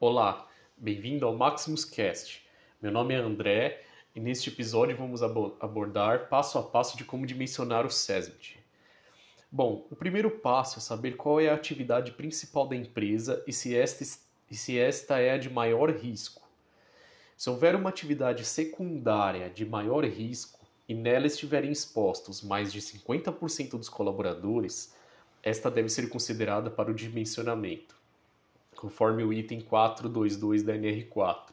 Olá, bem-vindo ao Maximus Cast. Meu nome é André e neste episódio vamos abordar passo a passo de como dimensionar o SESMIT. Bom, o primeiro passo é saber qual é a atividade principal da empresa e se esta, e se esta é a de maior risco. Se houver uma atividade secundária de maior risco e nela estiverem expostos mais de 50% dos colaboradores, esta deve ser considerada para o dimensionamento, conforme o item 422 da NR4.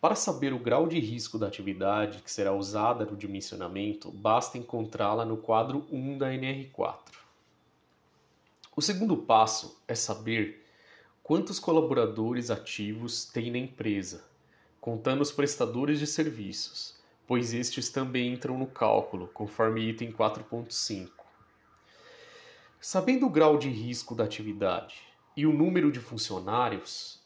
Para saber o grau de risco da atividade que será usada no dimensionamento, basta encontrá-la no quadro 1 da NR4. O segundo passo é saber quantos colaboradores ativos tem na empresa, contando os prestadores de serviços, pois estes também entram no cálculo, conforme item 4.5. Sabendo o grau de risco da atividade e o número de funcionários,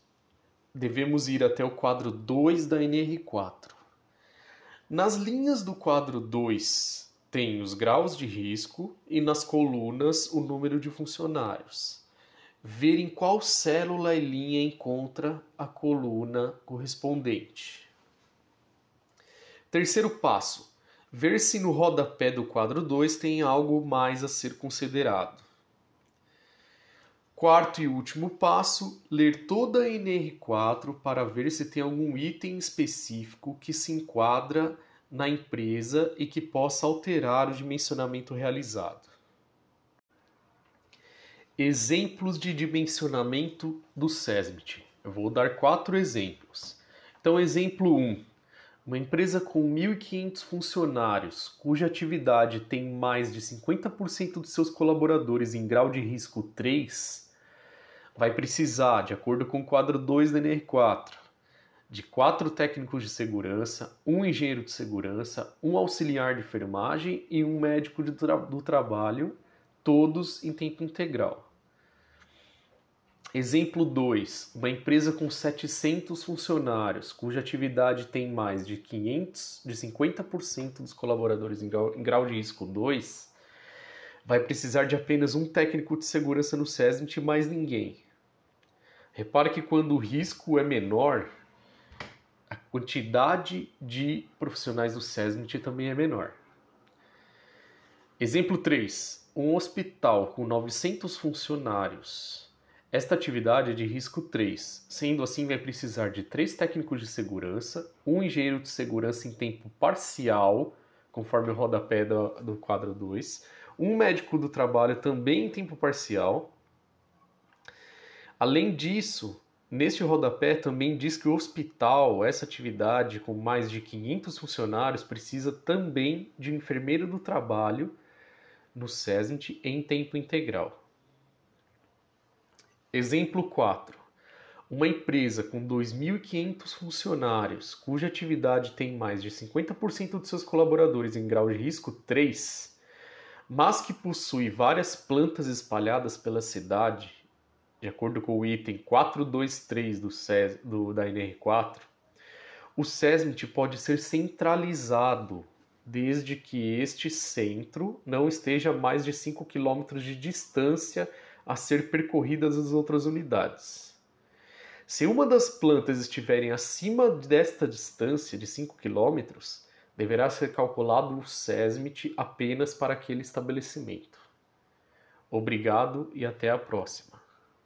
devemos ir até o quadro 2 da NR4. Nas linhas do quadro 2 tem os graus de risco e nas colunas o número de funcionários. Ver em qual célula e linha encontra a coluna correspondente. Terceiro passo: ver se no rodapé do quadro 2 tem algo mais a ser considerado. Quarto e último passo, ler toda a NR4 para ver se tem algum item específico que se enquadra na empresa e que possa alterar o dimensionamento realizado. Exemplos de dimensionamento do SESMIT. Eu vou dar quatro exemplos. Então, exemplo 1. Uma empresa com 1.500 funcionários, cuja atividade tem mais de 50% de seus colaboradores em grau de risco 3, vai precisar, de acordo com o quadro 2 da NR4, de quatro técnicos de segurança, um engenheiro de segurança, um auxiliar de enfermagem e um médico tra do trabalho, todos em tempo integral. Exemplo 2. Uma empresa com 700 funcionários, cuja atividade tem mais de 500, de 50% dos colaboradores em grau, em grau de risco 2, vai precisar de apenas um técnico de segurança no SESMIT e mais ninguém. Repare que quando o risco é menor, a quantidade de profissionais do SESMIT também é menor. Exemplo 3. Um hospital com 900 funcionários esta atividade é de risco 3, sendo assim vai precisar de três técnicos de segurança, um engenheiro de segurança em tempo parcial, conforme o rodapé do, do quadro 2, um médico do trabalho também em tempo parcial. Além disso, neste rodapé também diz que o hospital, essa atividade com mais de 500 funcionários, precisa também de um enfermeiro do trabalho no SESMIT em tempo integral. Exemplo 4. Uma empresa com 2.500 funcionários, cuja atividade tem mais de 50% de seus colaboradores em grau de risco 3, mas que possui várias plantas espalhadas pela cidade, de acordo com o item 423 do, CES, do da NR4, o SESMIT pode ser centralizado desde que este centro não esteja a mais de 5 km de distância a ser percorridas as outras unidades. Se uma das plantas estiverem acima desta distância de 5 km, deverá ser calculado o SESMIT apenas para aquele estabelecimento. Obrigado e até a próxima.